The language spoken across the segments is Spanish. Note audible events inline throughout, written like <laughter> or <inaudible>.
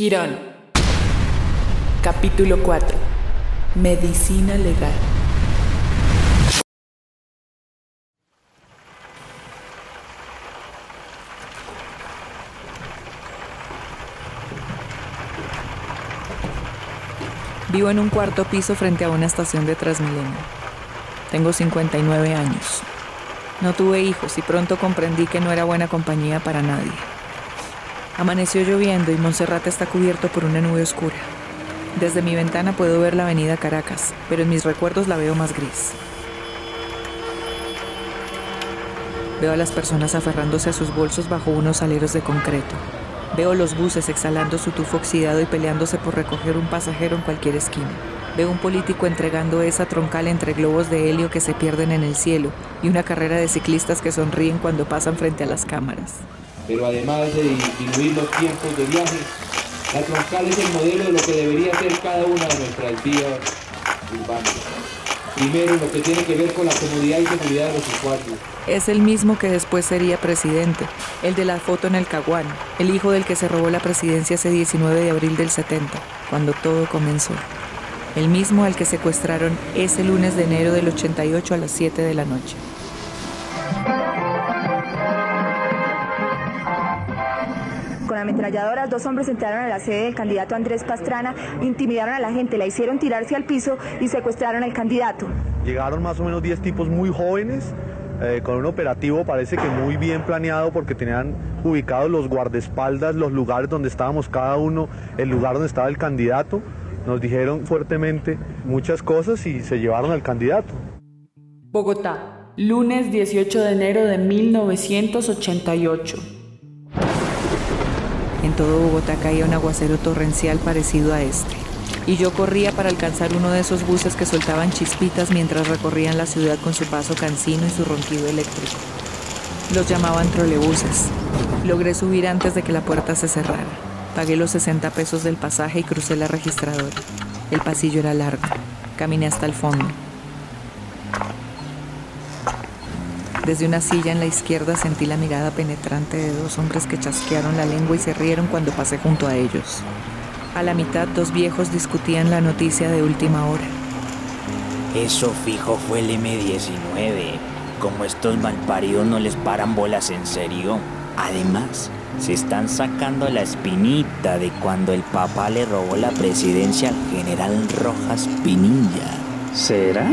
Quirón. Capítulo 4. Medicina legal. Vivo en un cuarto piso frente a una estación de Transmilenio. Tengo 59 años. No tuve hijos y pronto comprendí que no era buena compañía para nadie. Amaneció lloviendo y Monserrate está cubierto por una nube oscura. Desde mi ventana puedo ver la avenida Caracas, pero en mis recuerdos la veo más gris. Veo a las personas aferrándose a sus bolsos bajo unos aleros de concreto. Veo los buses exhalando su tufo oxidado y peleándose por recoger un pasajero en cualquier esquina. Veo un político entregando esa troncal entre globos de helio que se pierden en el cielo y una carrera de ciclistas que sonríen cuando pasan frente a las cámaras. Pero además de disminuir los tiempos de viaje, la troncal es el modelo de lo que debería ser cada una de nuestras vías urbanas. Primero, lo que tiene que ver con la comodidad y seguridad de los usuarios. Es el mismo que después sería presidente, el de la foto en el Caguán, el hijo del que se robó la presidencia ese 19 de abril del 70, cuando todo comenzó. El mismo al que secuestraron ese lunes de enero del 88 a las 7 de la noche. Con ametralladoras, dos hombres entraron a la sede del candidato Andrés Pastrana, intimidaron a la gente, la hicieron tirarse al piso y secuestraron al candidato. Llegaron más o menos 10 tipos muy jóvenes, eh, con un operativo parece que muy bien planeado porque tenían ubicados los guardaespaldas, los lugares donde estábamos cada uno, el lugar donde estaba el candidato. Nos dijeron fuertemente muchas cosas y se llevaron al candidato. Bogotá, lunes 18 de enero de 1988. En todo Bogotá caía un aguacero torrencial parecido a este. Y yo corría para alcanzar uno de esos buses que soltaban chispitas mientras recorrían la ciudad con su paso cansino y su ronquido eléctrico. Los llamaban trolebuses. Logré subir antes de que la puerta se cerrara. Pagué los 60 pesos del pasaje y crucé la registradora. El pasillo era largo. Caminé hasta el fondo. Desde una silla en la izquierda sentí la mirada penetrante de dos hombres que chasquearon la lengua y se rieron cuando pasé junto a ellos. A la mitad, dos viejos discutían la noticia de última hora. Eso fijo fue el M19. Como estos malparidos no les paran bolas en serio. Además, se están sacando la espinita de cuando el papá le robó la presidencia al general Rojas Pinilla. ¿Será?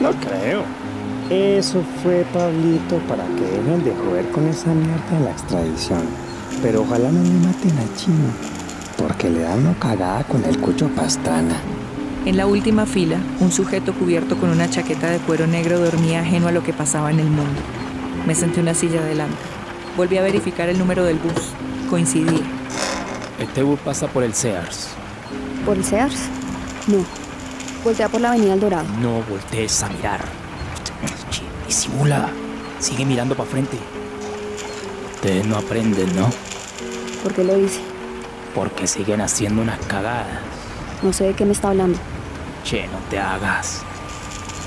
No creo. Eso fue Pablito para que dejen de joder con esa mierda de la extradición. Pero ojalá no le maten a Chino, porque le dan una cagada con el cucho pastrana. En la última fila, un sujeto cubierto con una chaqueta de cuero negro dormía ajeno a lo que pasaba en el mundo. Me senté en una silla adelante. Volví a verificar el número del bus. Coincidía. Este bus pasa por el Sears. ¿Por el Sears? No. Voltea por la avenida El Dorado. No voltees a mirar. Disimula. Sigue mirando para frente. Ustedes no aprenden, ¿no? ¿Por qué lo dice? Porque siguen haciendo unas cagadas. No sé de qué me está hablando. Che, no te hagas.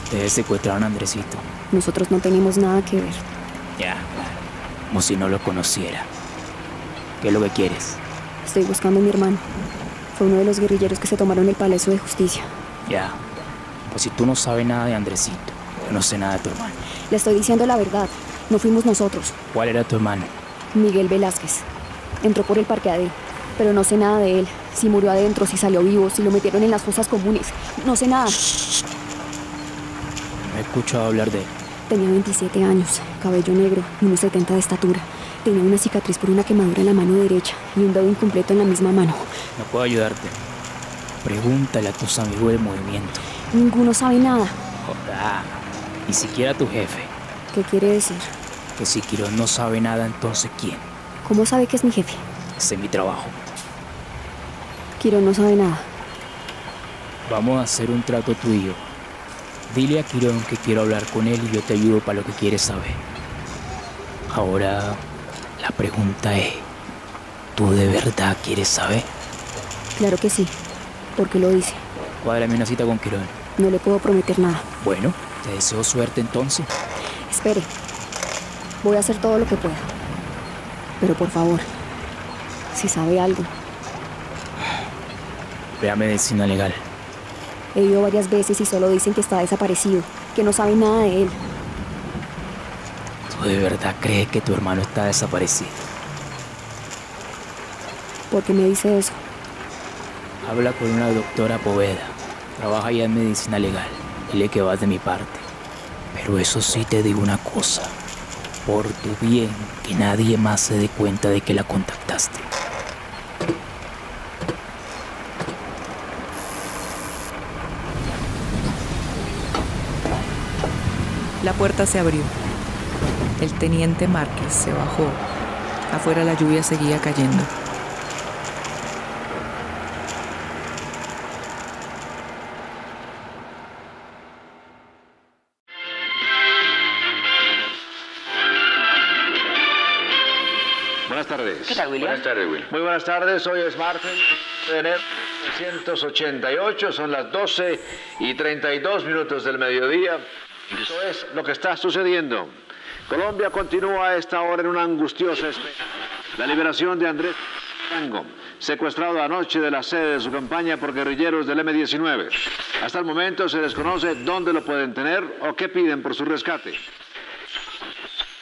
Ustedes secuestraron a Andresito. Nosotros no tenemos nada que ver. Ya, como si no lo conociera. ¿Qué es lo que quieres? Estoy buscando a mi hermano. Fue uno de los guerrilleros que se tomaron el Palacio de Justicia. Ya. Pues si tú no sabes nada de Andresito, yo no sé nada de tu hermano. Le estoy diciendo la verdad. No fuimos nosotros. ¿Cuál era tu hermano? Miguel Velázquez. Entró por el parqueadero. Pero no sé nada de él. Si murió adentro, si salió vivo, si lo metieron en las fosas comunes. No sé nada. No he escuchado hablar de él. Tenía 27 años, cabello negro, unos 70 de estatura. Tenía una cicatriz por una quemadura en la mano derecha y un dedo incompleto en la misma mano. No puedo ayudarte. Pregúntale a tus amigos del movimiento. Ninguno sabe nada. Joda. Ni siquiera tu jefe. ¿Qué quiere decir? Que si Quirón no sabe nada, entonces ¿quién? ¿Cómo sabe que es mi jefe? Ese es mi trabajo. Quirón no sabe nada. Vamos a hacer un trato tú y yo. Dile a Quirón que quiero hablar con él y yo te ayudo para lo que quieres saber. Ahora, la pregunta es, ¿tú de verdad quieres saber? Claro que sí. ¿Por qué lo dice? Cuádrame una cita con Quirón. No le puedo prometer nada. Bueno, te deseo suerte entonces. Espere. Voy a hacer todo lo que pueda. Pero por favor, si sabe algo, Ve a medicina legal. He ido varias veces y solo dicen que está desaparecido, que no saben nada de él. ¿Tú de verdad crees que tu hermano está desaparecido? ¿Por qué me dice eso? Habla con una doctora Poveda. Trabaja ya en medicina legal. Dile que vas de mi parte. Pero eso sí te digo una cosa. Por tu bien, que nadie más se dé cuenta de que la contactaste. La puerta se abrió. El teniente Márquez se bajó. Afuera la lluvia seguía cayendo. Tardes. ¿Qué tal, William? Buenas tardes, Will. Muy buenas tardes, hoy es martes de enero de 1988, son las 12 y 32 minutos del mediodía. Esto es lo que está sucediendo. Colombia continúa a esta hora en una angustiosa espera. La liberación de Andrés Tango, secuestrado anoche de la sede de su campaña por guerrilleros del M-19. Hasta el momento se desconoce dónde lo pueden tener o qué piden por su rescate.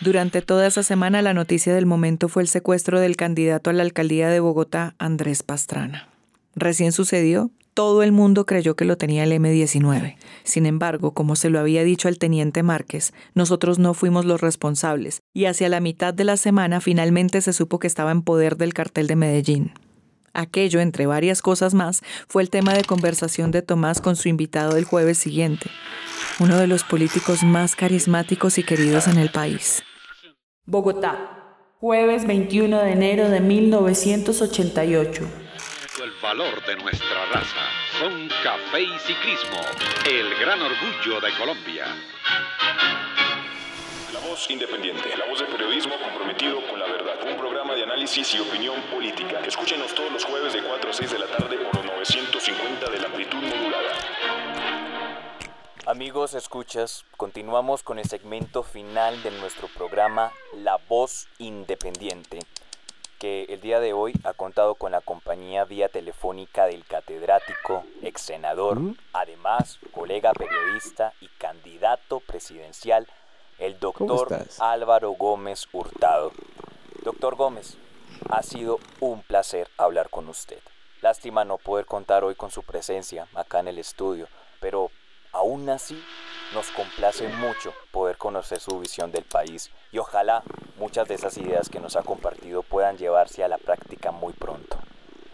Durante toda esa semana la noticia del momento fue el secuestro del candidato a la alcaldía de Bogotá, Andrés Pastrana. Recién sucedió, todo el mundo creyó que lo tenía el M-19. Sin embargo, como se lo había dicho al teniente Márquez, nosotros no fuimos los responsables y hacia la mitad de la semana finalmente se supo que estaba en poder del cartel de Medellín. Aquello, entre varias cosas más, fue el tema de conversación de Tomás con su invitado del jueves siguiente, uno de los políticos más carismáticos y queridos en el país. Bogotá, jueves 21 de enero de 1988. El valor de nuestra raza son café y ciclismo, el gran orgullo de Colombia. La voz independiente, la voz del periodismo comprometido con la verdad. Un programa de análisis y opinión política. Escúchenos todos los jueves de 4 a 6 de la tarde por los 950 de la amplitud modulada. Amigos, escuchas, continuamos con el segmento final de nuestro programa La Voz Independiente, que el día de hoy ha contado con la compañía vía telefónica del catedrático, ex senador, además colega periodista y candidato presidencial, el doctor? Álvaro Gómez Hurtado. Doctor Gómez, ha sido un placer hablar con usted. Lástima no poder contar hoy con su presencia acá en el estudio, pero aún así nos complace mucho poder conocer su visión del país y ojalá muchas de esas ideas que nos ha compartido puedan llevarse a la práctica muy pronto.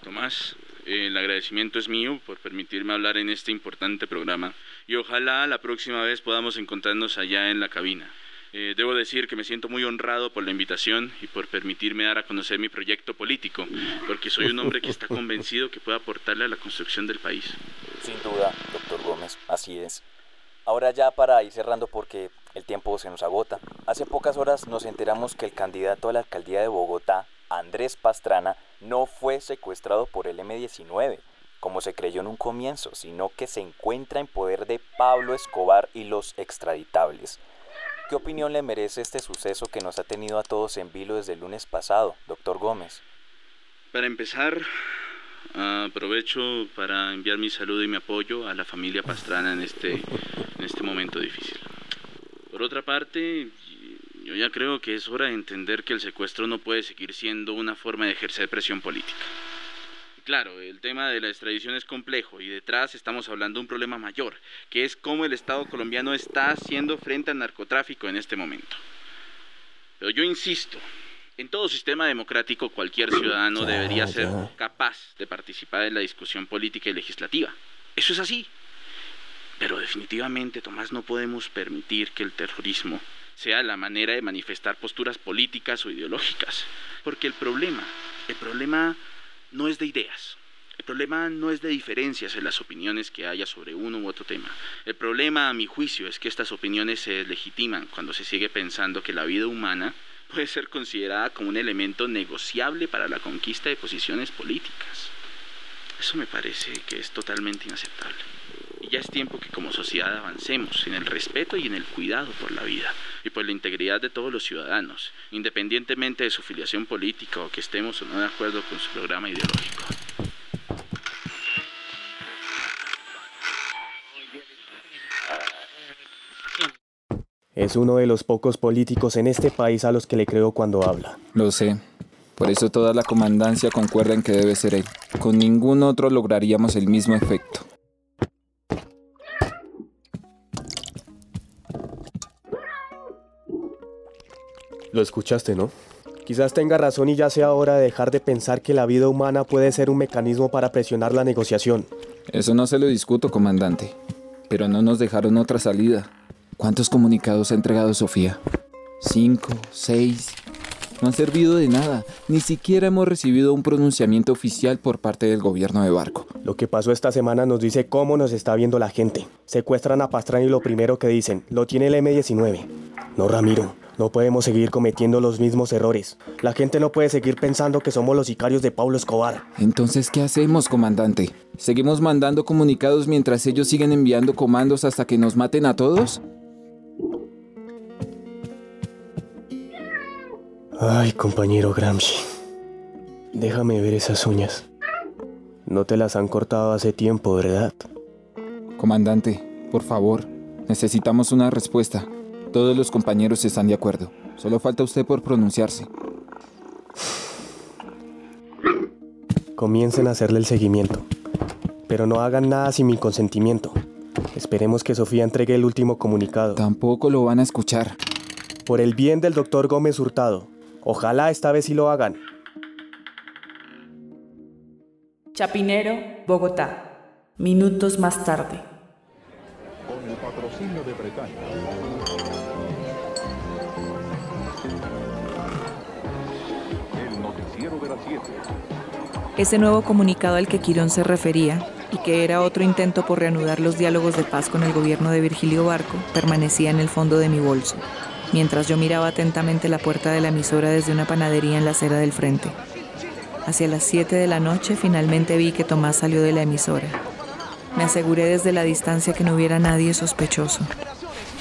Tomás, el agradecimiento es mío por permitirme hablar en este importante programa y ojalá la próxima vez podamos encontrarnos allá en la cabina. Eh, debo decir que me siento muy honrado por la invitación y por permitirme dar a conocer mi proyecto político, porque soy un hombre que está <laughs> convencido que puede aportarle a la construcción del país. Sin duda, doctor Gómez, así es. Ahora ya para ir cerrando porque el tiempo se nos agota. Hace pocas horas nos enteramos que el candidato a la alcaldía de Bogotá, Andrés Pastrana, no fue secuestrado por el M-19, como se creyó en un comienzo, sino que se encuentra en poder de Pablo Escobar y los extraditables. ¿Qué opinión le merece este suceso que nos ha tenido a todos en vilo desde el lunes pasado, doctor Gómez? Para empezar, aprovecho para enviar mi saludo y mi apoyo a la familia Pastrana en este, en este momento difícil. Por otra parte, yo ya creo que es hora de entender que el secuestro no puede seguir siendo una forma de ejercer presión política. Claro, el tema de la extradición es complejo y detrás estamos hablando de un problema mayor, que es cómo el Estado colombiano está haciendo frente al narcotráfico en este momento. Pero yo insisto, en todo sistema democrático cualquier ciudadano Ya, debería ser ya. capaz de participar en la discusión política y legislativa. Eso es así. Pero definitivamente, Tomás, no podemos permitir que el terrorismo sea la manera de manifestar posturas políticas o ideológicas. Porque el problema, el problema no es de ideas. El problema no es de diferencias en las opiniones que haya sobre uno u otro tema. El problema, a mi juicio, es que estas opiniones se deslegitiman cuando se sigue pensando que la vida humana puede ser considerada como un elemento negociable para la conquista de posiciones políticas. Eso me parece que es totalmente inaceptable ya es tiempo que como sociedad avancemos en el respeto y en el cuidado por la vida y por la integridad de todos los ciudadanos, independientemente de su filiación política o que estemos o no de acuerdo con su programa ideológico. Es uno de los pocos políticos en este país a los que le creo cuando habla. Lo sé. Por eso toda la comandancia concuerda en que debe ser él. Con ningún otro lograríamos el mismo efecto. Lo escuchaste, ¿no? Quizás tenga razón y ya sea hora de dejar de pensar que la vida humana puede ser un mecanismo para presionar la negociación. Eso no se lo discuto, comandante. Pero no nos dejaron otra salida. ¿Cuántos comunicados ha entregado Sofía? ¿Cinco? ¿Seis? No han servido de nada. Ni siquiera hemos recibido un pronunciamiento oficial por parte del gobierno de Barco. Lo que pasó esta semana nos dice cómo nos está viendo la gente. Secuestran a Pastrana y lo primero que dicen, lo tiene el M-19. No, Ramiro, no podemos seguir cometiendo los mismos errores. La gente no puede seguir pensando que somos los sicarios de Pablo Escobar. Entonces, ¿qué hacemos, comandante? ¿Seguimos mandando comunicados mientras ellos siguen enviando comandos hasta que nos maten a todos? Ay, compañero Gramsci. Déjame ver esas uñas. No te las han cortado hace tiempo, ¿verdad? Comandante, por favor, necesitamos una respuesta. Todos los compañeros están de acuerdo. Solo falta usted por pronunciarse. Comiencen a hacerle el seguimiento. Pero no hagan nada sin mi consentimiento. Esperemos que Sofía entregue el último comunicado. Tampoco lo van a escuchar. Por el bien del doctor Gómez Hurtado, Ojalá esta vez sí lo hagan. Chapinero, Bogotá. Minutos más tarde. Con el patrocinio de Bretaña. Ese nuevo comunicado al que Quirón se refería, y que era otro intento por reanudar los diálogos de paz con el gobierno de Virgilio Barco, permanecía en el fondo de mi bolso mientras yo miraba atentamente la puerta de la emisora desde una panadería en la acera del frente. Hacia las 7 de la noche finalmente vi que Tomás salió de la emisora. Me aseguré desde la distancia que no hubiera nadie sospechoso.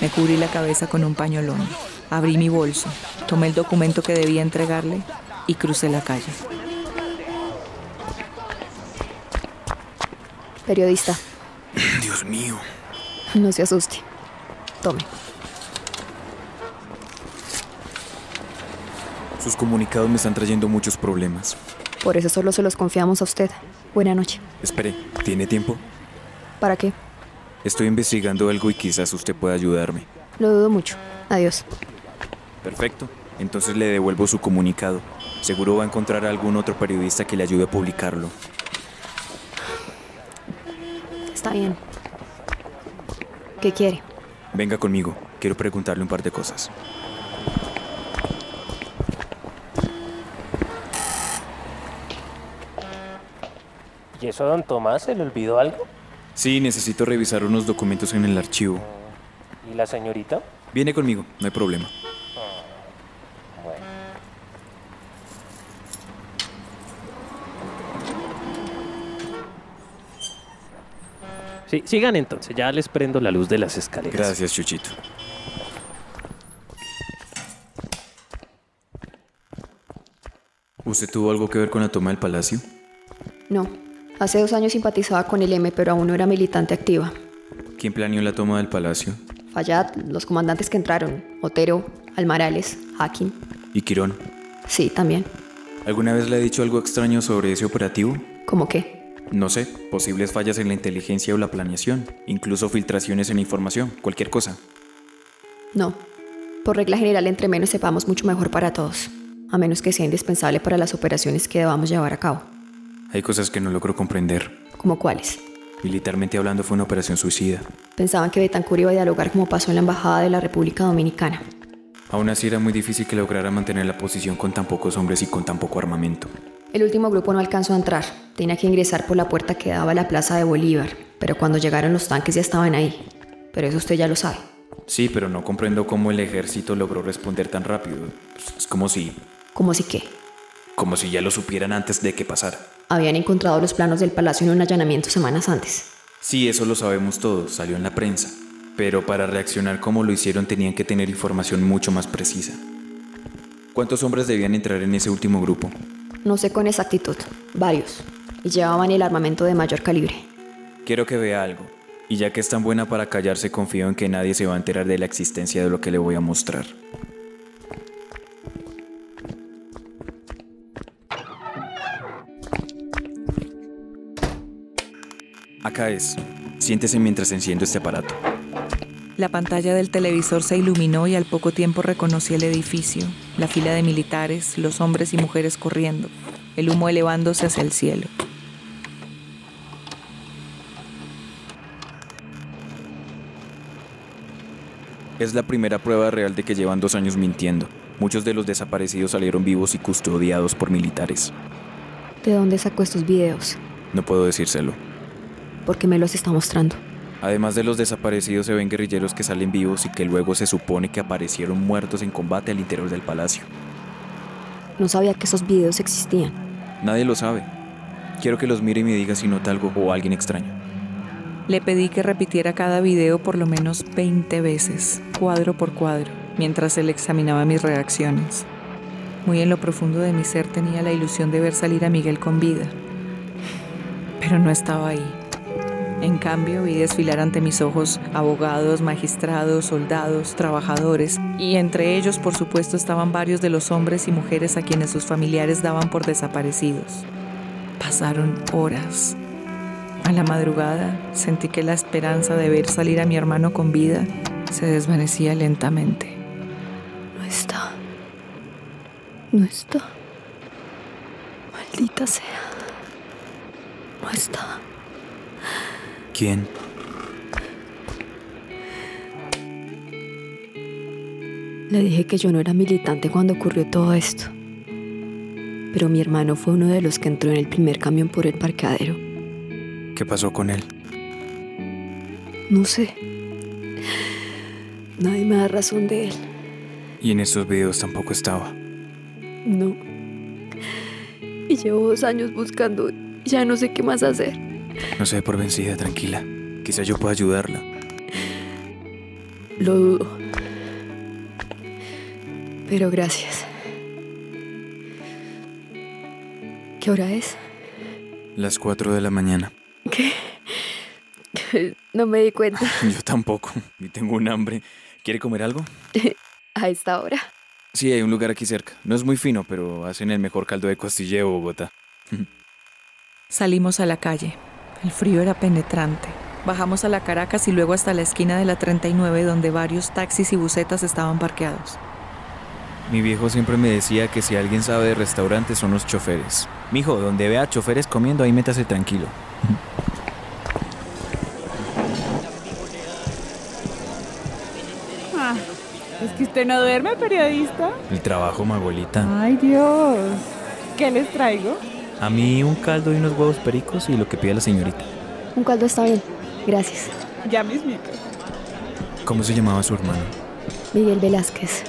Me cubrí la cabeza con un pañolón. Abrí mi bolso, tomé el documento que debía entregarle y crucé la calle. Periodista. <clears throat> Dios mío. No se asuste. Tome. Sus comunicados me están trayendo muchos problemas. Por eso solo se los confiamos a usted. Buena noche. Espere, ¿tiene tiempo? ¿Para qué? Estoy investigando algo y quizás usted pueda ayudarme. Lo dudo mucho. Adiós. Perfecto. Entonces le devuelvo su comunicado. Seguro va a encontrar a algún otro periodista que le ayude a publicarlo. Está bien. ¿Qué quiere? Venga conmigo. Quiero preguntarle un par de cosas. ¿Y eso, don Tomás, se le olvidó algo? Sí, necesito revisar unos documentos en el archivo. ¿Y la señorita? Viene conmigo, no hay problema. Sí, sigan entonces, ya les prendo la luz de las escaleras. Gracias, Chuchito. ¿Usted tuvo algo que ver con la toma del palacio? No. Hace dos años simpatizaba con el M, pero aún no era militante activa. ¿Quién planeó la toma del palacio? Fayad, los comandantes que entraron, Otero, Almarales, Hacking. ¿Y Quirón? Sí, también. ¿Alguna vez le ha dicho algo extraño sobre ese operativo? ¿Cómo qué? No sé, posibles fallas en la inteligencia o la planeación, incluso filtraciones en información, cualquier cosa. No. Por regla general, entre menos sepamos mucho mejor para todos, a menos que sea indispensable para las operaciones que debamos llevar a cabo. Hay cosas que no logro comprender. ¿Como cuáles? Militarmente hablando fue una operación suicida. Pensaban que Betancourt iba a dialogar como pasó en la Embajada de la República Dominicana. Aún así era muy difícil que lograra mantener la posición con tan pocos hombres y con tan poco armamento. El último grupo no alcanzó a entrar. Tenía que ingresar por la puerta que daba a la plaza de Bolívar, pero cuando llegaron los tanques ya estaban ahí. Pero eso usted ya lo sabe. Sí, pero no comprendo cómo el ejército logró responder tan rápido. Es como si... ¿Cómo si qué? Como si ya lo supieran antes de que pasara. Habían encontrado los planos del palacio en un allanamiento semanas antes. Sí, eso lo sabemos todos, salió en la prensa. Pero para reaccionar como lo hicieron tenían que tener información mucho más precisa. ¿Cuántos hombres debían entrar en ese último grupo? No sé con exactitud. Varios. Y llevaban el armamento de mayor calibre. Quiero que vea algo. Y ya que es tan buena para callarse, confío en que nadie se va a enterar de la existencia de lo que le voy a mostrar. Acá es. Siéntese mientras enciendo este aparato. La pantalla del televisor se iluminó y al poco tiempo reconocí el edificio, la fila de militares, los hombres y mujeres corriendo, el humo elevándose hacia el cielo. Es la primera prueba real de que llevan dos años mintiendo. Muchos de los desaparecidos salieron vivos y custodiados por militares. ¿De dónde sacó estos videos? No puedo decírselo. Porque me los está mostrando. Además de los desaparecidos se ven guerrilleros que salen vivos y que luego se supone que aparecieron muertos en combate al interior del palacio. No sabía que esos videos existían. Nadie lo sabe. Quiero que los mire y me diga si nota algo o alguien extraño. Le pedí que repitiera cada video por lo menos 20 veces, cuadro por cuadro, mientras él examinaba mis reacciones. Muy en lo profundo de mi ser tenía la ilusión de ver salir a Miguel con vida, pero no estaba ahí. En cambio, vi desfilar ante mis ojos abogados, magistrados, soldados, trabajadores, y entre ellos, por supuesto, estaban varios de los hombres y mujeres a quienes sus familiares daban por desaparecidos. Pasaron horas. A la madrugada sentí que la esperanza de ver salir a mi hermano con vida se desvanecía lentamente. No está. No está. Maldita sea. No está. ¿Quién? Le dije que yo no era militante cuando ocurrió todo esto. Pero mi hermano fue uno de los que entró en el primer camión por el parqueadero. ¿Qué pasó con él? No sé. Nadie me da razón de él. Y en esos videos tampoco estaba. No. Y llevo dos años buscando y ya no sé qué más hacer. No se dé por vencida, tranquila. Quizá yo pueda ayudarla. Lo dudo. Pero gracias. ¿Qué hora es? Las 4 de la mañana. ¿Qué? <laughs> No me di cuenta. <laughs> Yo tampoco. Y tengo un hambre. ¿Quiere comer algo? <laughs> A esta hora. Sí, hay un lugar aquí cerca. No es muy fino, pero hacen el mejor caldo de costilla de Bogotá. Salimos a la calle. El frío era penetrante. Bajamos a la Caracas y luego hasta la esquina de la 39 donde varios taxis y busetas estaban parqueados. Mi viejo siempre me decía que si alguien sabe de restaurantes son los choferes. Mijo, donde vea choferes comiendo, ahí métase tranquilo. Ah, es que usted no duerme, periodista. El trabajo, Magolita. Ay, Dios. ¿Qué les traigo? A mí un caldo y unos huevos pericos y lo que pida la señorita. Un caldo está bien. Gracias. Ya mismito. ¿Cómo se llamaba su hermano? Miguel Velázquez.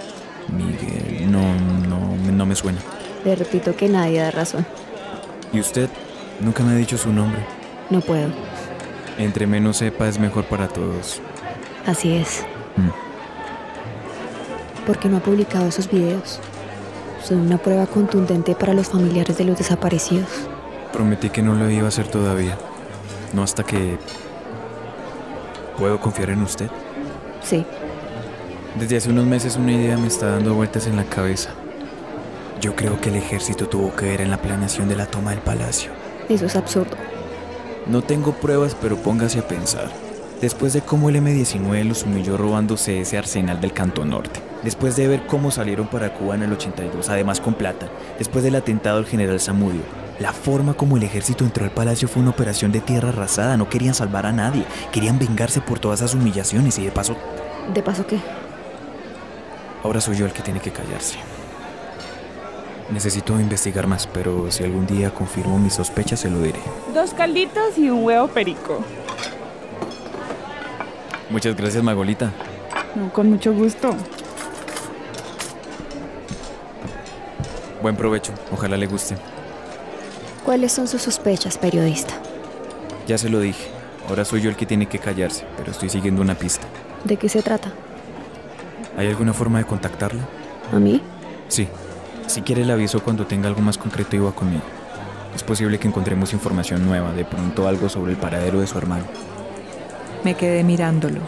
Miguel, no, no, no me suena. Le repito que nadie da razón. ¿Y usted? Nunca me ha dicho su nombre. No puedo. Entre menos sepa es mejor para todos. Así es. Mm. ¿Por qué no ha publicado esos videos? Son una prueba contundente para los familiares de los desaparecidos. Prometí que no lo iba a hacer todavía. No hasta que... ¿Puedo confiar en usted? Sí. Desde hace unos meses una idea me está dando vueltas en la cabeza. Yo creo que el ejército tuvo que ver en la planeación de la toma del palacio. Eso es absurdo. No tengo pruebas, pero póngase a pensar. Después de cómo el M-19 los humilló robándose ese arsenal del Canto Norte. Después de ver cómo salieron para Cuba en el 82, además con plata. Después del atentado al general Zamudio. La forma como el ejército entró al palacio fue una operación de tierra arrasada. No querían salvar a nadie. Querían vengarse por todas esas humillaciones y de paso... ¿De paso qué? Ahora soy yo el que tiene que callarse. Necesito investigar más, pero si algún día confirmo mis sospechas, se lo diré. Dos calditos y un huevo perico. Muchas gracias, Magolita. No, con mucho gusto. Buen provecho, ojalá le guste. ¿Cuáles son sus sospechas, periodista? Ya se lo dije. Ahora soy yo el que tiene que callarse, pero estoy siguiendo una pista. ¿De qué se trata? ¿Hay alguna forma de contactarla? ¿A mí? Sí. Si quiere le aviso cuando tenga algo más concreto y va conmigo. Es posible que encontremos información nueva, de pronto algo sobre el paradero de su hermano. Me quedé mirándolo.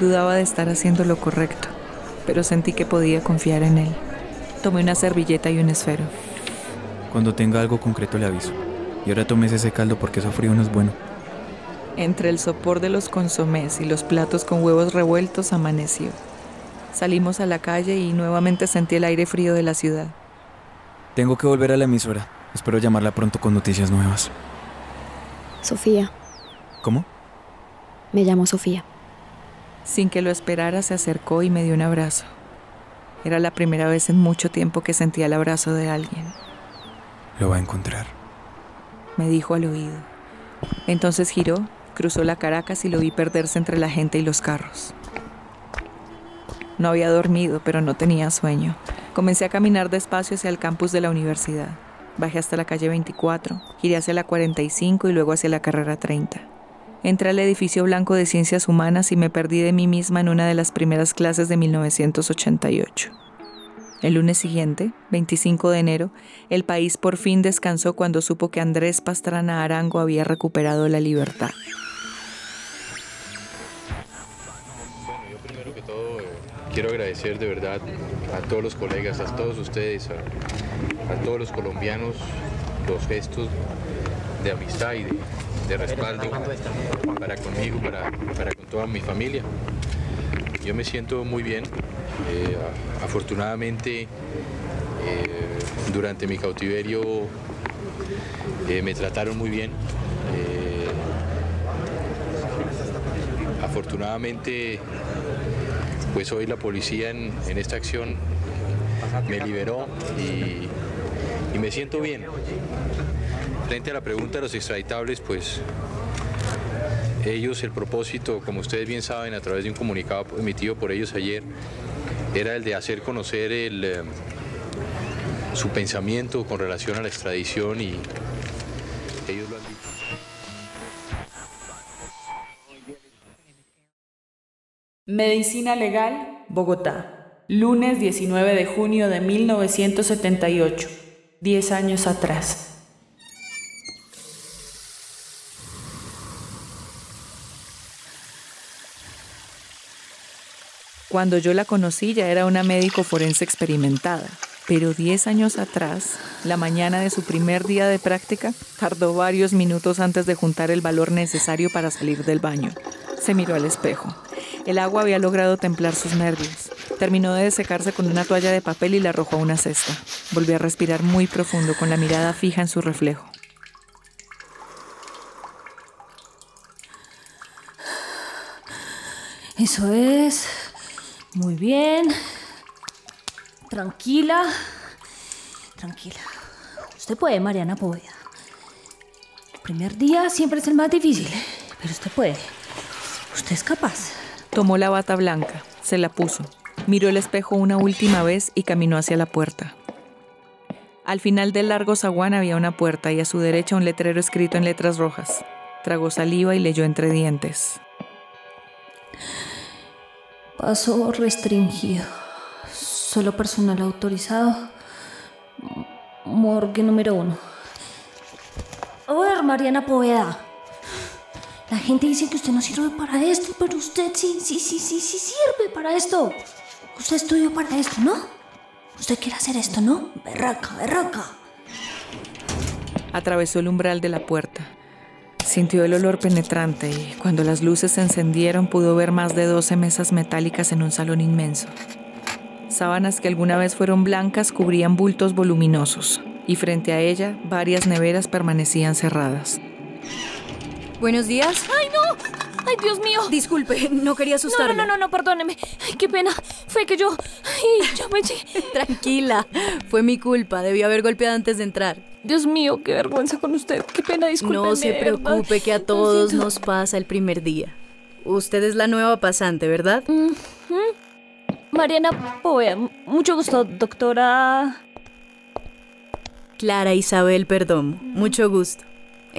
Dudaba de estar haciendo lo correcto, pero sentí que podía confiar en él. Tomé una servilleta y un esfero. Cuando tenga algo concreto le aviso. Y ahora tomes ese caldo porque eso frío no es bueno. Entre el sopor de los consomés y los platos con huevos revueltos amaneció. Salimos a la calle y nuevamente sentí el aire frío de la ciudad. Tengo que volver a la emisora. Espero llamarla pronto con noticias nuevas. Sofía, ¿Cómo? Me llamo Sofía. Sin que lo esperara, se acercó y me dio un abrazo. Era la primera vez en mucho tiempo que sentía el abrazo de alguien. Lo va a encontrar. Me dijo al oído. Entonces giró, cruzó la Caracas y lo vi perderse entre la gente y los carros. No había dormido, pero no tenía sueño. Comencé a caminar despacio hacia el campus de la universidad. Bajé hasta la calle 24, giré hacia la 45 y luego hacia la carrera 30. Entré al edificio blanco de Ciencias Humanas y me perdí de mí misma en una de las primeras clases de 1988. El lunes siguiente, 25 de enero, el país por fin descansó cuando supo que Andrés Pastrana Arango había recuperado la libertad. Primero que todo, eh, quiero agradecer de verdad a todos los colegas, a todos ustedes, a, a todos los colombianos, los gestos de amistad y de, de respaldo para conmigo, para, para con toda mi familia. Yo me siento muy bien. eh, afortunadamente, eh, durante mi cautiverio eh, me trataron muy bien. Afortunadamente, pues hoy la policía en, en esta acción me liberó y me siento bien. Frente a la pregunta de los extraditables, pues ellos, el propósito, como ustedes bien saben, a través de un comunicado emitido por ellos ayer, era el de hacer conocer el, eh, su pensamiento con relación a la extradición y ellos lo han dicho. Medicina Legal, Bogotá. Lunes 19 de junio de 1978. 10 años atrás. Cuando yo la conocí ya era una médico forense experimentada, pero 10 años atrás, la mañana de su primer día de práctica, tardó varios minutos antes de juntar el valor necesario para salir del baño. Se miró al espejo. El agua había logrado templar sus nervios. Terminó de secarse con una toalla de papel y la arrojó a una cesta. Volvió a respirar muy profundo con la mirada fija en su reflejo. Eso es. Muy bien. Tranquila. Tranquila. Usted puede, Mariana Poveda. El primer día siempre es el más difícil, pero usted puede. Usted es capaz. Tomó la bata blanca, se la puso, miró el espejo una última vez y caminó hacia la puerta. Al final del largo zaguán había una puerta y a su derecha un letrero escrito en letras rojas. Tragó saliva y leyó entre dientes. Paso restringido. Solo personal autorizado. Morgue número uno. A ver, Mariana Poveda. La gente dice que usted no sirve para esto, pero usted sí, sí, sí, sí, sí sirve para esto. Usted estudió para esto, ¿no? Usted quiere hacer esto, ¿no? Berraca, berraca. Atravesó el umbral de la puerta. Sintió el olor penetrante y cuando las luces se encendieron pudo ver más de 12 mesas metálicas en un salón inmenso. Sábanas que alguna vez fueron blancas cubrían bultos voluminosos y frente a ella varias neveras permanecían cerradas. Buenos días. ¡Ay, no! ¡Ay, Dios mío! Disculpe, no quería asustarla. No, no, no, no, perdóneme. Ay, qué pena. Fue que yo. Ay, yo me eché. Tranquila, fue mi culpa. Debió haber golpeado antes de entrar. Dios mío, qué vergüenza con usted. Qué pena, discúlpeme. No se verdad. preocupe, que a todos nos pasa el primer día. Usted es la nueva pasante, ¿verdad? Mariana Poveda, mucho gusto, doctora. Clara Isabel Perdomo, mucho gusto.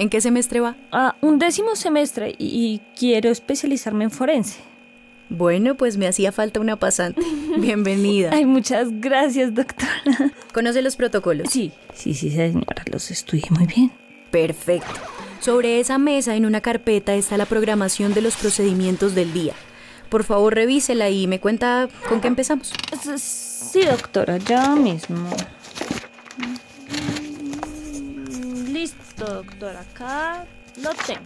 ¿En qué semestre va? Ah, un décimo semestre y, y quiero especializarme en forense. Bueno, pues me hacía falta una pasante. <laughs> Bienvenida. Ay, muchas gracias, doctora. ¿Conoce los protocolos? Sí, sí, sí, señora, los estudié muy bien. Perfecto. Sobre esa mesa en una carpeta está la programación de los procedimientos del día. Por favor, revísela y me cuenta con qué empezamos. Sí, doctora, ya mismo. Listo, doctora, acá lo tengo.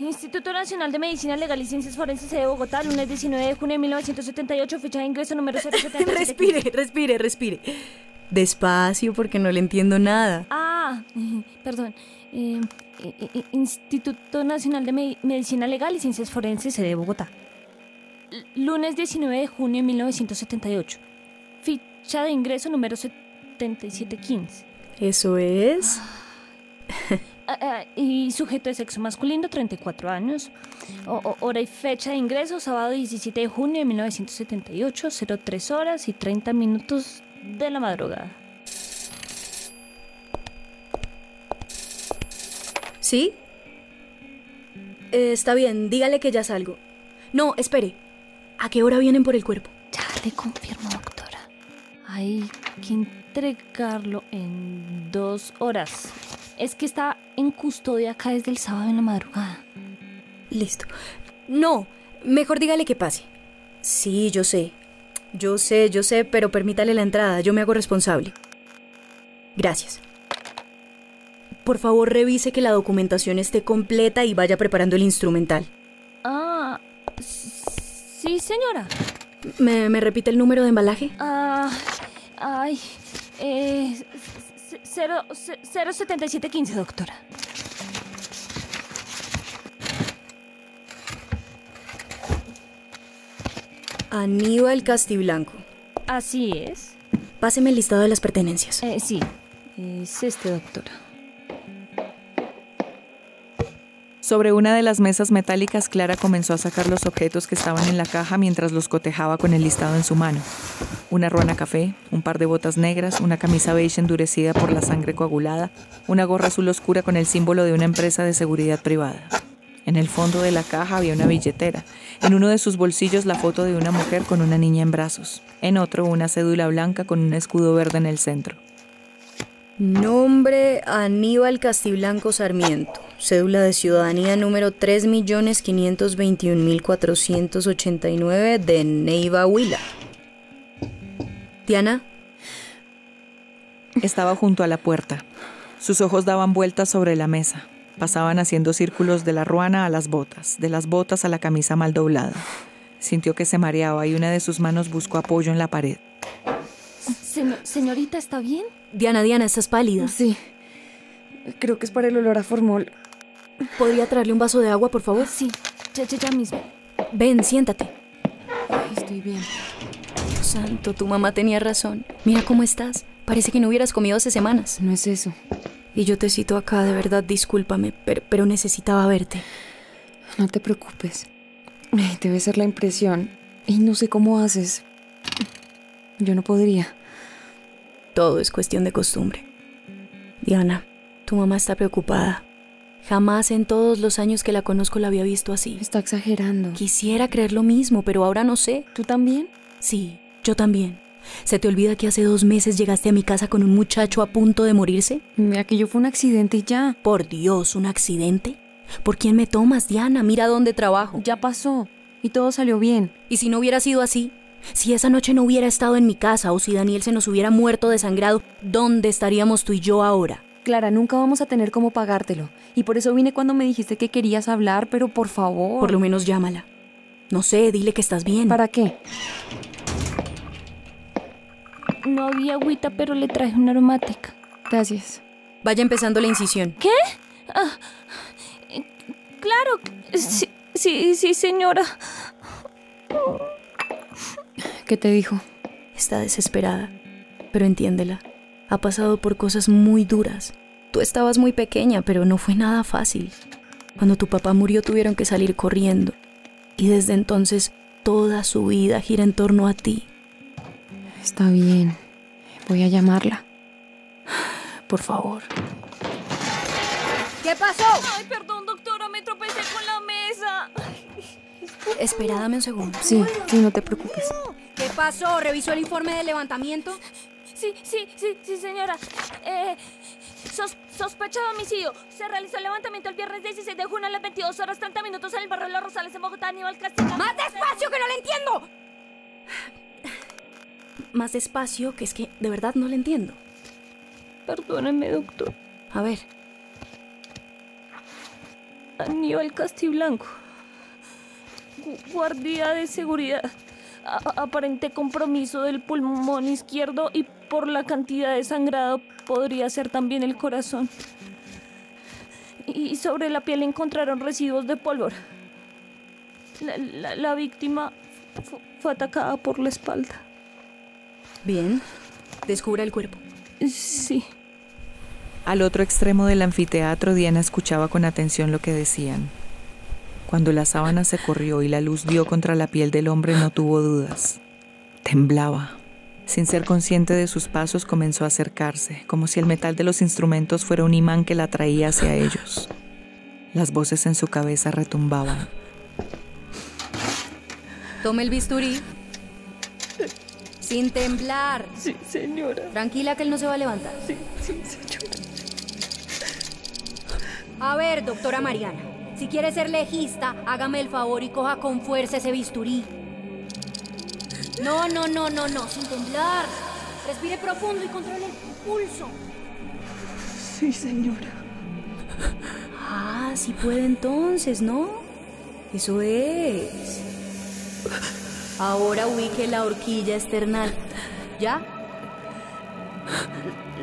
Instituto Nacional de Medicina Legal y Ciencias Forenses de Bogotá, lunes 19 de junio de 1978, fecha de ingreso número <laughs> 077. respire, respire, respire. Despacio porque no le entiendo nada. Ah, <laughs> perdón. Eh, eh, eh, Instituto Nacional de Me- Medicina Legal y Ciencias Forenses de Bogotá. L- Lunes 19 de junio de 1978. Ficha de ingreso número 7715. Eso es. Ah, ah, y sujeto de sexo masculino, 34 años. O- hora y fecha de ingreso, sábado 17 de junio de 1978, 03 horas y 30 minutos de la madrugada. ¿Sí? Eh, está bien, dígale que ya salgo. No, espere. ¿A qué hora vienen por el cuerpo? Ya le confirmo, doctora. Hay que entregarlo en dos horas. Es que está en custodia acá desde el sábado en la madrugada. Listo. No, mejor dígale que pase. Sí, yo sé. Yo sé, yo sé, pero permítale la entrada. Yo me hago responsable. Gracias. Por favor, revise que la documentación esté completa y vaya preparando el instrumental. Ah, sí, señora. ¿Me, me repite el número de embalaje? Ah, ay, eh, c- cero- c- 07715, doctora. Aníbal Castiblanco. Así es. Páseme el listado de las pertenencias. Eh, sí, es este, doctora. Sobre una de las mesas metálicas, Clara comenzó a sacar los objetos que estaban en la caja mientras los cotejaba con el listado en su mano. Una ruana café, un par de botas negras, una camisa beige endurecida por la sangre coagulada, una gorra azul oscura con el símbolo de una empresa de seguridad privada. En el fondo de la caja había una billetera. En uno de sus bolsillos la foto de una mujer con una niña en brazos. En otro una cédula blanca con un escudo verde en el centro. Nombre Aníbal Castiblanco Sarmiento. Cédula de ciudadanía número 3.521.489 de Neiva Huila. Diana, Estaba junto a la puerta. Sus ojos daban vueltas sobre la mesa. Pasaban haciendo círculos de la ruana a las botas, de las botas a la camisa mal doblada. Sintió que se mareaba y una de sus manos buscó apoyo en la pared. Señor- señorita, ¿está bien? Diana, Diana, estás pálida. Sí. Creo que es por el olor a formol. ¿Podría traerle un vaso de agua, por favor? Sí, ya, ya, ya mismo. Ven, siéntate. Estoy bien. Dios santo, tu mamá tenía razón. Mira cómo estás. Parece que no hubieras comido hace semanas. No es eso. Y yo te cito acá, de verdad, discúlpame, pero, pero necesitaba verte. No te preocupes. Debe ser la impresión. Y no sé cómo haces. Yo no podría. Todo es cuestión de costumbre. Diana, tu mamá está preocupada. Jamás en todos los años que la conozco la había visto así. Está exagerando. Quisiera creer lo mismo, pero ahora no sé. ¿Tú también? Sí, yo también. ¿Se te olvida que hace dos meses llegaste a mi casa con un muchacho a punto de morirse? Aquello fue un accidente y ya. Por Dios, ¿un accidente? ¿Por quién me tomas, Diana? Mira dónde trabajo. Ya pasó. Y todo salió bien. ¿Y si no hubiera sido así? Si esa noche no hubiera estado en mi casa o si Daniel se nos hubiera muerto desangrado, ¿dónde estaríamos tú y yo ahora? Clara, nunca vamos a tener cómo pagártelo. Y por eso vine cuando me dijiste que querías hablar, pero por favor. Por lo menos llámala. No sé, dile que estás bien. ¿Para qué? No había agüita, pero le traje una aromática. Gracias. Vaya empezando la incisión. ¿Qué? Ah, eh, claro. Sí, sí, sí, señora. ¿Qué te dijo? Está desesperada, pero entiéndela. Ha pasado por cosas muy duras. Tú estabas muy pequeña, pero no fue nada fácil. Cuando tu papá murió tuvieron que salir corriendo. Y desde entonces toda su vida gira en torno a ti. Está bien. Voy a llamarla. Por favor. ¿Qué pasó? Ay, perdón, doctora, me tropecé con la mesa. <laughs> Espera, dame un segundo. Sí, sí, no te preocupes. ¿Qué pasó? ¿Revisó el informe de levantamiento? Sí, sí, sí, sí, señora. Eh, sos- Sospecha de homicidio. Se realizó el levantamiento el viernes 16 de junio a las 22 horas 30 minutos en el barrio Los Rosales en Bogotá, Aníbal Castillo. ¡Más despacio que no le entiendo! Más despacio, que es que de verdad no le entiendo. Perdóneme, doctor. A ver. Aníbal Castiblanco. Gu- Guardia de seguridad. Aparente compromiso del pulmón izquierdo y por la cantidad de sangrado podría ser también el corazón. Y sobre la piel encontraron residuos de pólvora. La, la- la víctima fu- fue atacada por la espalda. Bien. Descubra el cuerpo. Sí. Al otro extremo del anfiteatro, Diana escuchaba con atención lo que decían. Cuando la sábana se corrió y la luz dio contra la piel del hombre, no tuvo dudas. Temblaba. Sin ser consciente de sus pasos, comenzó a acercarse, como si el metal de los instrumentos fuera un imán que la atraía hacia ellos. Las voces en su cabeza retumbaban. Tome el bisturí. Sin temblar. Sí, señora. Tranquila que él no se va a levantar. Sí, sí, señora. A ver, doctora Mariana. Si quiere ser legista, hágame el favor y coja con fuerza ese bisturí. No, no, no, no, no, sin temblar. Respire profundo y controle el pulso. Sí, señora. Ah, sí puede entonces, ¿no? Eso es. Ahora ubique la horquilla external. ¿Ya?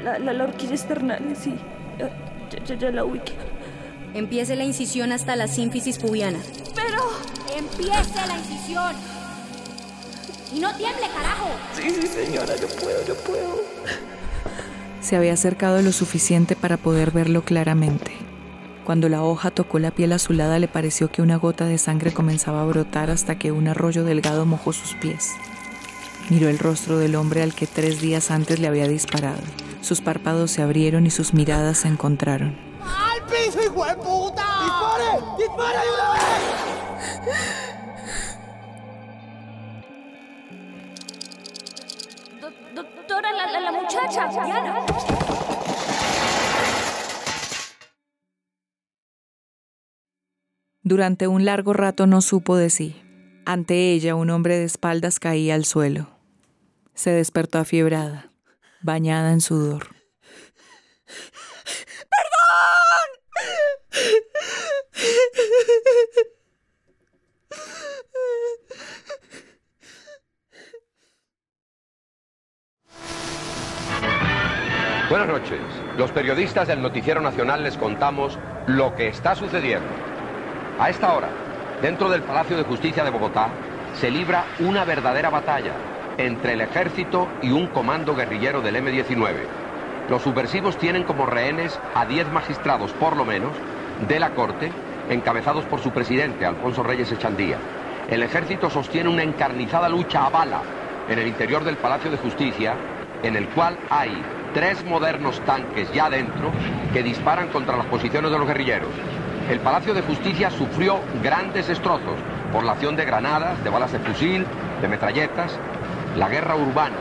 La, la, la horquilla external, sí. Ya, ya- ya, la ubiqué. Empiece la incisión hasta la sínfisis pubiana. Pero. ¡Empiece la incisión! ¡Y no tiemble, carajo! Sí, sí, señora, yo puedo, yo puedo. Se había acercado lo suficiente para poder verlo claramente. Cuando la hoja tocó la piel azulada le pareció que una gota de sangre comenzaba a brotar hasta que un arroyo delgado mojó sus pies. Miró el rostro del hombre al que tres días antes le había disparado. Sus párpados se abrieron y sus miradas se encontraron. ¡Al piso, hijo de puta! ¡Dispare! ¡Dispare de una vez! Do- doctora, la, la, la muchacha, Diana. Durante un largo rato no supo de sí. Ante ella un hombre de espaldas caía al suelo. Se despertó afiebrada, bañada en sudor. Buenas noches. Los periodistas del Noticiero Nacional les contamos lo que está sucediendo. A esta hora, dentro del Palacio de Justicia de Bogotá, se libra una verdadera batalla entre el ejército y un comando guerrillero del M-19. Los subversivos tienen como rehenes a 10 magistrados, por lo menos, de la Corte, encabezados por su presidente, Alfonso Reyes Echandía. El ejército sostiene una encarnizada lucha a bala en el interior del Palacio de Justicia, en el cual hay tres modernos tanques ya dentro que disparan contra las posiciones de los guerrilleros. El Palacio de Justicia sufrió grandes destrozos por la acción de granadas, de balas de fusil, de metralletas. La guerra urbana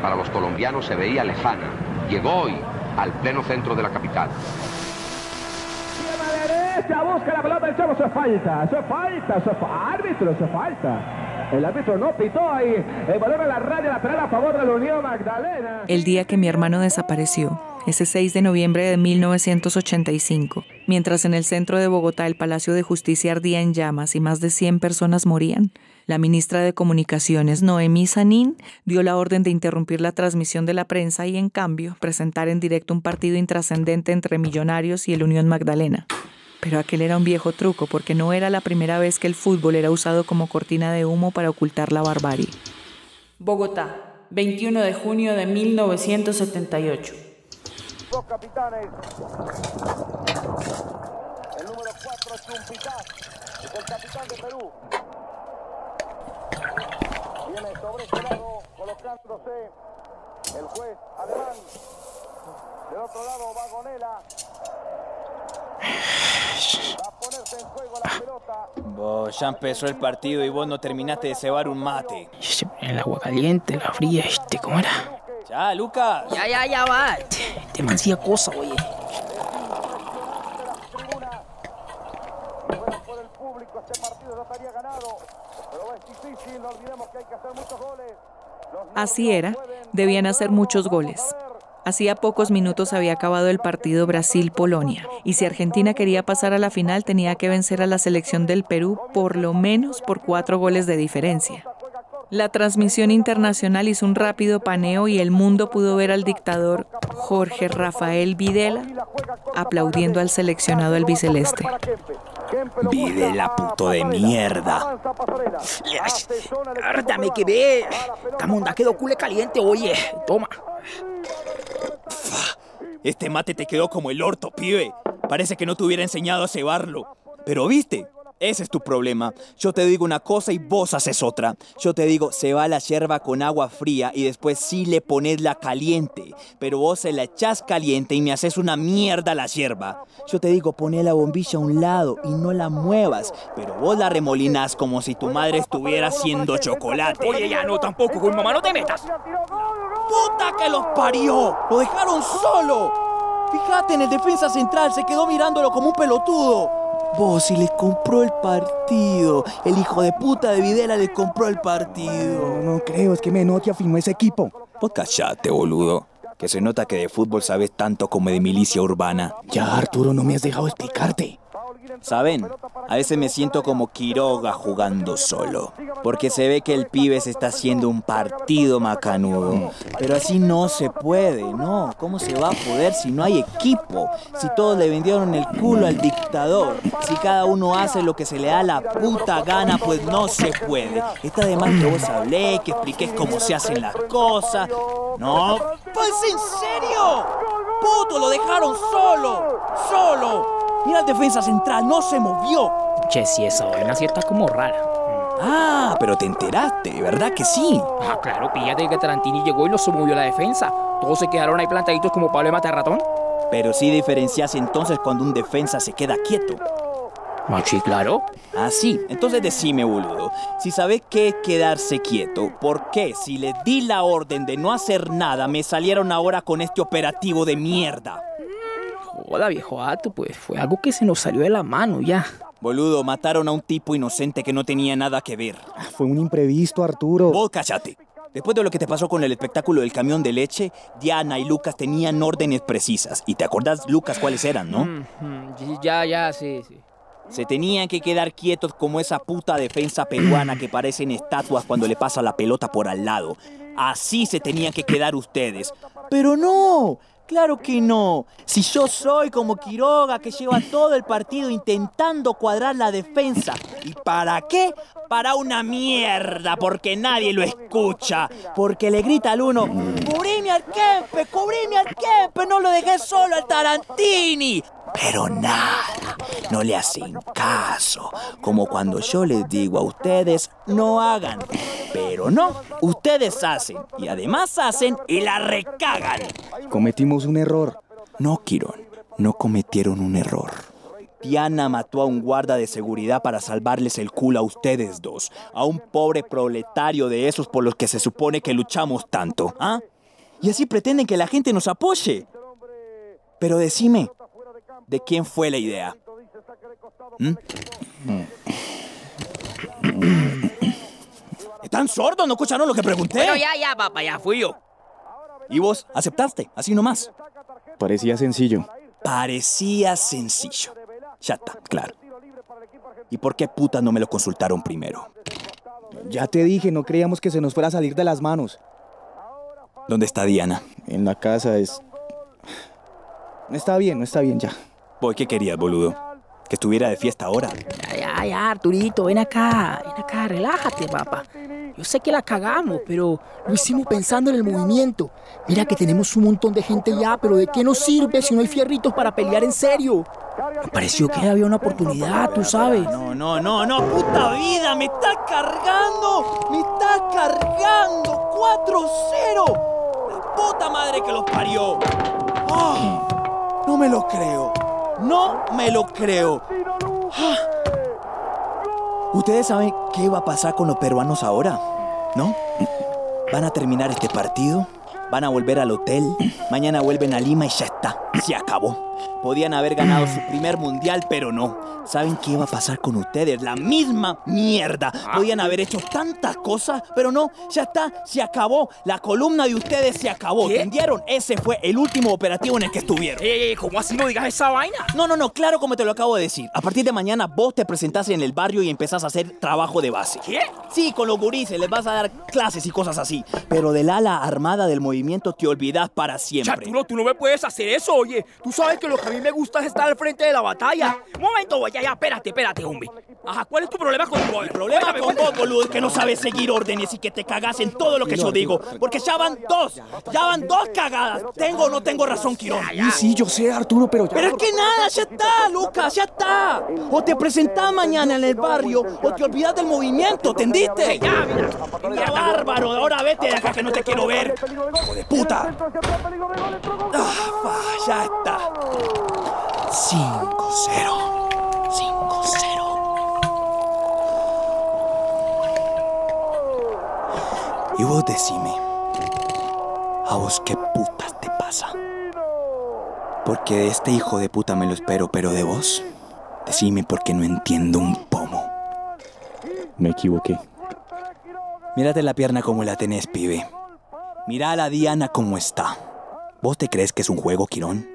para los colombianos se veía lejana. Llegó hoy al pleno centro de la capital. Derecha, busca la pelota del chavo, eso es falta, eso es falta, árbitro, eso es falta. El árbitro no pitó ahí, el balón a la raya lateral a favor de la Unión Magdalena. El día que mi hermano desapareció, ese 6 de noviembre de 1985, mientras en el centro de Bogotá el Palacio de Justicia ardía en llamas y más de 100 personas morían, la ministra de Comunicaciones, Noemí Sanín, dio la orden de interrumpir la transmisión de la prensa y, en cambio, presentar en directo un partido intrascendente entre Millonarios y el Unión Magdalena. Pero aquel era un viejo truco porque no era la primera vez que el fútbol era usado como cortina de humo para ocultar la barbarie. Bogotá, 21 de junio de 1978. Dos capitanes. El número 4 Chumpitá, es el capitán de Perú. Viene sobre este lado, colocándose el juez alemán. Del otro lado, Vagonela. Vos ya empezó el partido y vos no terminaste de cebar un mate. El agua caliente, la fría, este, ¿cómo era? Ya, Lucas. Ya, ya, ya, va. Te mancía cosa, oye. Así era, debían hacer muchos goles. Hacía pocos minutos había acabado el partido Brasil-Polonia, y si Argentina quería pasar a la final tenía que vencer a la selección del Perú por lo menos por cuatro goles de diferencia. La transmisión internacional hizo un rápido paneo y el mundo pudo ver al dictador Jorge Rafael Videla aplaudiendo al seleccionado albiceleste. Videla, puto de mierda. Dame que ve. Camunda quedó cule caliente, oye. Toma. Este mate te quedó como el orto, pibe. Parece que no te hubiera enseñado a cebarlo. Pero viste, ese es tu problema. Yo te digo una cosa y vos haces otra. Yo te digo, se va la yerba con agua fría y después sí le pones la caliente. Pero vos se la echás caliente y me haces una mierda la yerba. Yo te digo, poné la bombilla a un lado y no la muevas. Pero vos la remolinas como si tu madre estuviera haciendo chocolate. Oye, ya no, tampoco, con mamá no te metas. ¡Puta que los parió! ¡Lo dejaron solo! Fíjate en el defensa central, se quedó mirándolo como un pelotudo. Vos, y le compró el partido. El hijo de puta de Videla le compró el partido. No, no creo, es que Menotti afinó ese equipo. Pues callate, boludo. Que se nota que de fútbol sabes tanto como de milicia urbana. Ya, Arturo, no me has dejado explicarte. ¿Saben? A veces me siento como Quiroga jugando solo. Porque se ve que el pibe se está haciendo un partido macanudo. Pero así no se puede, ¿no? ¿Cómo se va a poder si no hay equipo? Si todos le vendieron el culo al dictador. Si cada uno hace lo que se le da la puta gana, pues no se puede. Está de más que vos hablé, que expliques cómo se hacen las cosas. No, pues en serio. Puto, lo dejaron solo. Solo. Mira el defensa central, no se movió. Che, si esa vaina sí está como rara. Ah, pero te enteraste, ¿verdad que sí? Ah, claro, píllate que Tarantini llegó y lo movió la defensa. Todos se quedaron ahí plantaditos como Pablo de Matarratón. Pero sí diferencias entonces cuando un defensa se queda quieto. Machi, claro. Ah, sí. Entonces decime, boludo. Si sabes qué es quedarse quieto, ¿por qué si les di la orden de no hacer nada me salieron ahora con este operativo de mierda? Joda, viejo alto, pues fue algo que se nos salió de la mano ya. Boludo, mataron a un tipo inocente que no tenía nada que ver. Fue un imprevisto, Arturo. Vos cállate. Después de lo que te pasó con el espectáculo del camión de leche, Diana y Lucas tenían órdenes precisas. ¿Y te acordás, Lucas, cuáles eran, no? Mm, mm, ya, ya, sí, sí. Se tenían que quedar quietos como esa puta defensa peruana que parecen estatuas cuando le pasa la pelota por al lado. Así se tenían que quedar ustedes. Pero no, Claro que no. Si yo soy como Quiroga que lleva todo el partido intentando cuadrar la defensa. ¿Y para qué? Para una mierda, porque nadie lo escucha. Porque le grita al uno, ¡Cubrime al Kempe! ¡Cubrime al Kempe! ¡No lo dejé solo al Tarantini! Pero nada, no le hacen caso. Como cuando yo les digo a ustedes, no hagan. Pero no, ustedes hacen. Y además hacen y la recagan. Cometimos un error. No, Quirón, no cometieron un error. Diana mató a un guarda de seguridad para salvarles el culo a ustedes dos. A un pobre proletario de esos por los que se supone que luchamos tanto. ¿Ah? Y así pretenden que la gente nos apoye. Pero decime, ¿De quién fue la idea? ¿Mm? <coughs> ¿Están sordos? ¿No escucharon lo que pregunté? Bueno, ya, ya, papá, ya fui yo. ¿Y vos aceptaste? Así nomás. Parecía sencillo. Parecía sencillo. Ya está, claro. ¿Y por qué putas no me lo consultaron primero? Ya te dije, no creíamos que se nos fuera a salir de las manos. ¿Dónde está Diana? En la casa es... No está bien, no está bien ya. ¿Vos qué querías, boludo? ¿Que estuviera de fiesta ahora? Ya, ya, ya, Arturito, ven acá, ven acá, relájate, papá. Yo sé que la cagamos, pero lo hicimos pensando en el movimiento. Mira que tenemos un montón de gente ya, pero ¿de qué nos sirve si no hay fierritos para pelear en serio? Me pareció que había una oportunidad, tú sabes. No, no, no, no, puta vida, me está cargando, me está cargando. 4-0. La puta madre que los parió. Oh, no me lo creo. No me lo creo. Ah. Ustedes saben qué va a pasar con los peruanos ahora, ¿no? Van a terminar este partido, van a volver al hotel, mañana vuelven a Lima y ya está. Se acabó. Podían haber ganado su primer mundial, pero no. ¿Saben qué iba a pasar con ustedes? La misma mierda. Podían haber hecho tantas cosas, pero no. Ya está, se acabó. La columna de ustedes se acabó. ¿Entendieron? Ese fue el último operativo en el que estuvieron. Eh, ¿Cómo así no digas esa vaina? No, no, no, claro como te lo acabo de decir. A partir de mañana vos te presentás en el barrio y empezás a hacer trabajo de base. ¿Qué? Sí, con los gurises les vas a dar clases y cosas así. Pero del ala armada del movimiento te olvidás para siempre. Arturo, tú no me puedes hacer eso, oye. Tú sabes que lo que a mí me gusta es estar al frente de la batalla. Momento, voy ya, espérate, espérate, hombre. Ajá, ¿cuál es tu problema con El problema con vos, boludo, es que no sabes seguir órdenes y que te cagas en todo lo que yo digo. Porque ya van dos, ya van dos cagadas. ¿Tengo o no tengo razón, Quirón? Sí, sí, yo sé, Arturo, pero ya... Pero es que nada, ya está, Lucas, ya está. O te presentás mañana en el barrio o te olvidas del movimiento, ¿entendiste? Ya, mira. ¡Qué bárbaro! Ahora vete de acá que no te quiero ver. ¡Hijo de puta! Ah, ya está. 5-0. 5-0. Y vos decime, ¿a vos qué putas te pasa? Porque de este hijo de puta me lo espero, pero de vos, decime porque no entiendo un pomo. Me equivoqué. Mírate la pierna como la tenés, pibe. Mira a la Diana como está. ¿Vos te crees que es un juego, Quirón?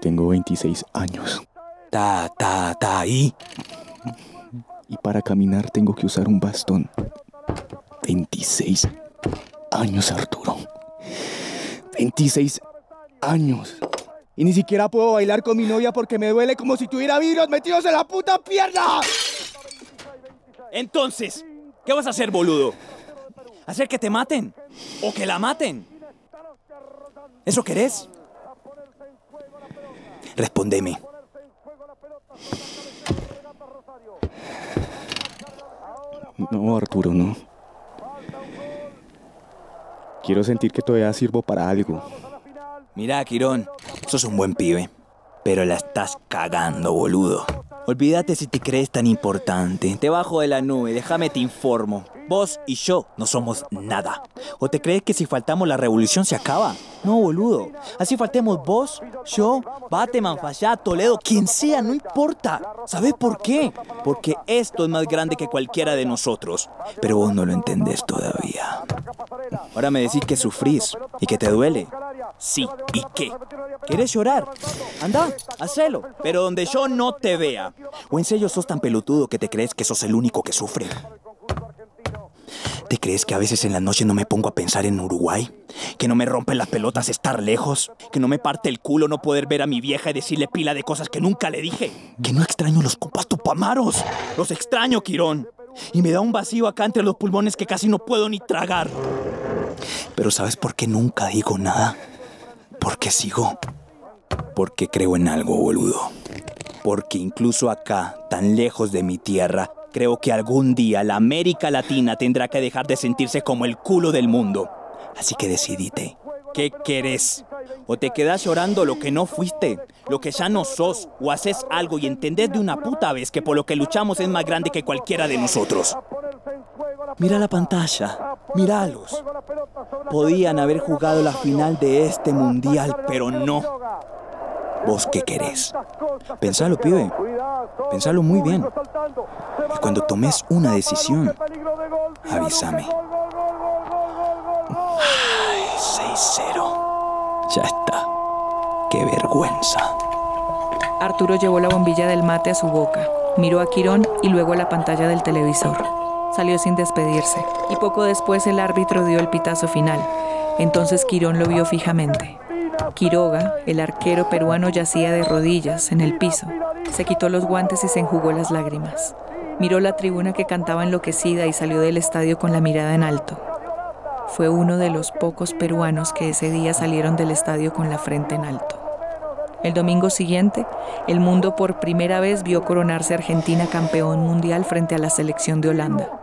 Tengo 26 años. Ta, ta, ta, ¿y? Y para caminar tengo que usar un bastón. 26 años, Arturo. 26 años. Y ni siquiera puedo bailar con mi novia porque me duele como si tuviera virus metidos en la puta pierna. Entonces, ¿qué vas a hacer, boludo? ¿Hacer que te maten? ¿O que la maten? ¿Eso querés? Respondeme. No, Arturo, no. Quiero sentir que todavía sirvo para algo. Mira, Quirón, sos un buen pibe, pero la estás cagando, boludo. Olvídate si te crees tan importante. Te bajo de la nube, déjame te informo. Vos y yo no somos nada. ¿O te crees que si faltamos la revolución se acaba? No, boludo. Así faltemos vos, yo, Bateman, Fallá, Toledo, quien sea, no importa. ¿Sabes por qué? Porque esto es más grande que cualquiera de nosotros. Pero vos no lo entendés todavía. Ahora me decís que sufrís y que te duele. Sí, ¿y qué? ¿Quieres llorar? Anda, hacelo, pero donde yo no te vea. ¿O en serio sos tan pelotudo que te crees que sos el único que sufre? ¿Te crees que a veces en la noche no me pongo a pensar en Uruguay? ¿Que no me rompen las pelotas estar lejos? ¿Que no me parte el culo no poder ver a mi vieja y decirle pila de cosas que nunca le dije? ¿Que no extraño los compas tupamaros? Los extraño, Quirón. Y me da un vacío acá entre los pulmones que casi no puedo ni tragar. Pero ¿sabes por qué nunca digo nada? Porque sigo. Porque creo en algo, boludo. Porque incluso acá, tan lejos de mi tierra, creo que algún día la América Latina tendrá que dejar de sentirse como el culo del mundo. Así que decidite. ¿Qué querés? ¿O te quedás llorando lo que no fuiste? Lo que ya no sos? ¿O haces algo y entendés de una puta vez que por lo que luchamos es más grande que cualquiera de nosotros? Mira la pantalla, míralos. Podían haber jugado la final de este mundial, pero no. ¿Vos qué querés? Pensalo, pibe. Pensalo muy bien. Y cuando tomes una decisión, avísame. Ay, 6-0. Ya está. Qué vergüenza. Arturo llevó la bombilla del mate a su boca, miró a Quirón y luego a la pantalla del televisor. Salió sin despedirse y poco después el árbitro dio el pitazo final. Entonces Quirón lo vio fijamente. Quiroga, el arquero peruano, yacía de rodillas en el piso. Se quitó los guantes y se enjugó las lágrimas. Miró la tribuna que cantaba enloquecida y salió del estadio con la mirada en alto. Fue uno de los pocos peruanos que ese día salieron del estadio con la frente en alto. El domingo siguiente, el mundo por primera vez vio coronarse Argentina campeón mundial frente a la selección de Holanda.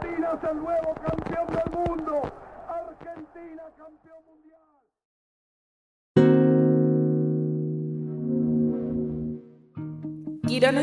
Quirón es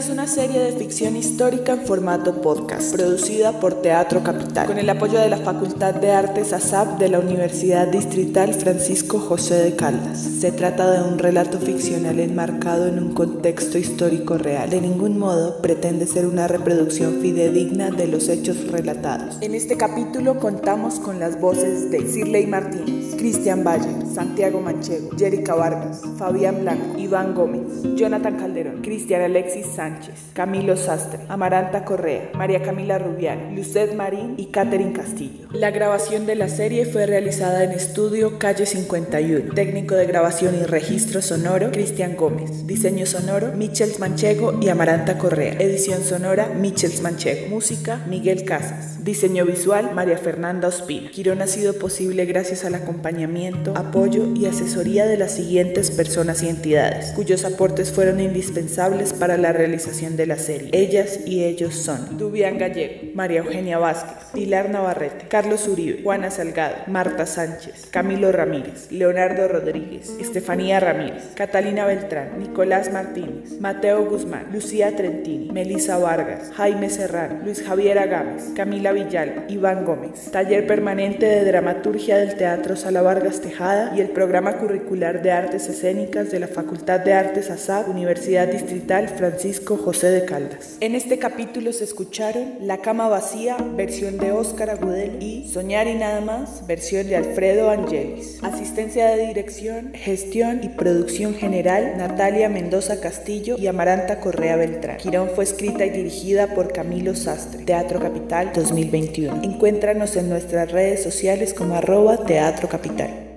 una serie de ficción histórica en formato podcast, producida por Teatro Capital, con el apoyo de la Facultad de Artes ASAP de la Universidad Distrital Francisco José de Caldas. Se trata de un relato ficcional enmarcado en un contexto histórico real. De ningún modo pretende ser una reproducción fidedigna de los hechos relatados. En este capítulo contamos con las voces de Cirley Martínez, Cristian Valle, Santiago Manchego, Jerica Vargas, Fabián Blanco, Iván Gómez, Jonathan Calderón, Cristian Alexis Sánchez, Camilo Sastre, Amaranta Correa, María Camila Rubial, Lucet Marín y Catherine Castillo. La grabación de la serie fue realizada en estudio Calle 51. Técnico de grabación y registro sonoro, Cristian Gómez. Diseño sonoro, Michels Manchego y Amaranta Correa. Edición sonora, Michels Manchego. Música, Miguel Casas. Diseño visual, María Fernanda Ospina. Quirón ha sido posible gracias al acompañamiento, apoyo y asesoría de las siguientes personas y entidades, cuyos aportes fueron indispensables para la realización de la serie. Ellas y ellos son Dubián Gallego, María Eugenia Vázquez, Pilar Navarrete, Carlos Uribe, Juana Salgado, Marta Sánchez, Camilo Ramírez, Leonardo Rodríguez, Estefanía Ramírez, Catalina Beltrán, Nicolás Martínez, Mateo Guzmán, Lucía Trentini, Melisa Vargas, Jaime Serrano, Luis Javier Agames, Camila Villalba, Iván Gómez. Taller permanente de dramaturgia del Teatro Sala Vargas Tejada y el programa curricular de artes escénicas de la Facultad de Artes ASAP, Universidad Distrital Francisco José de Caldas. En este capítulo se escucharon La cama vacía, versión de Óscar Agudelo y Soñar y nada más, versión de Alfredo Angelis. Asistencia de dirección, gestión y producción general, Natalia Mendoza Castillo y Amaranta Correa Beltrán. Quirón fue escrita y dirigida por Camilo Sastre. Teatro Capital 2021. Encuéntranos en nuestras redes sociales como arroba Teatro Capital.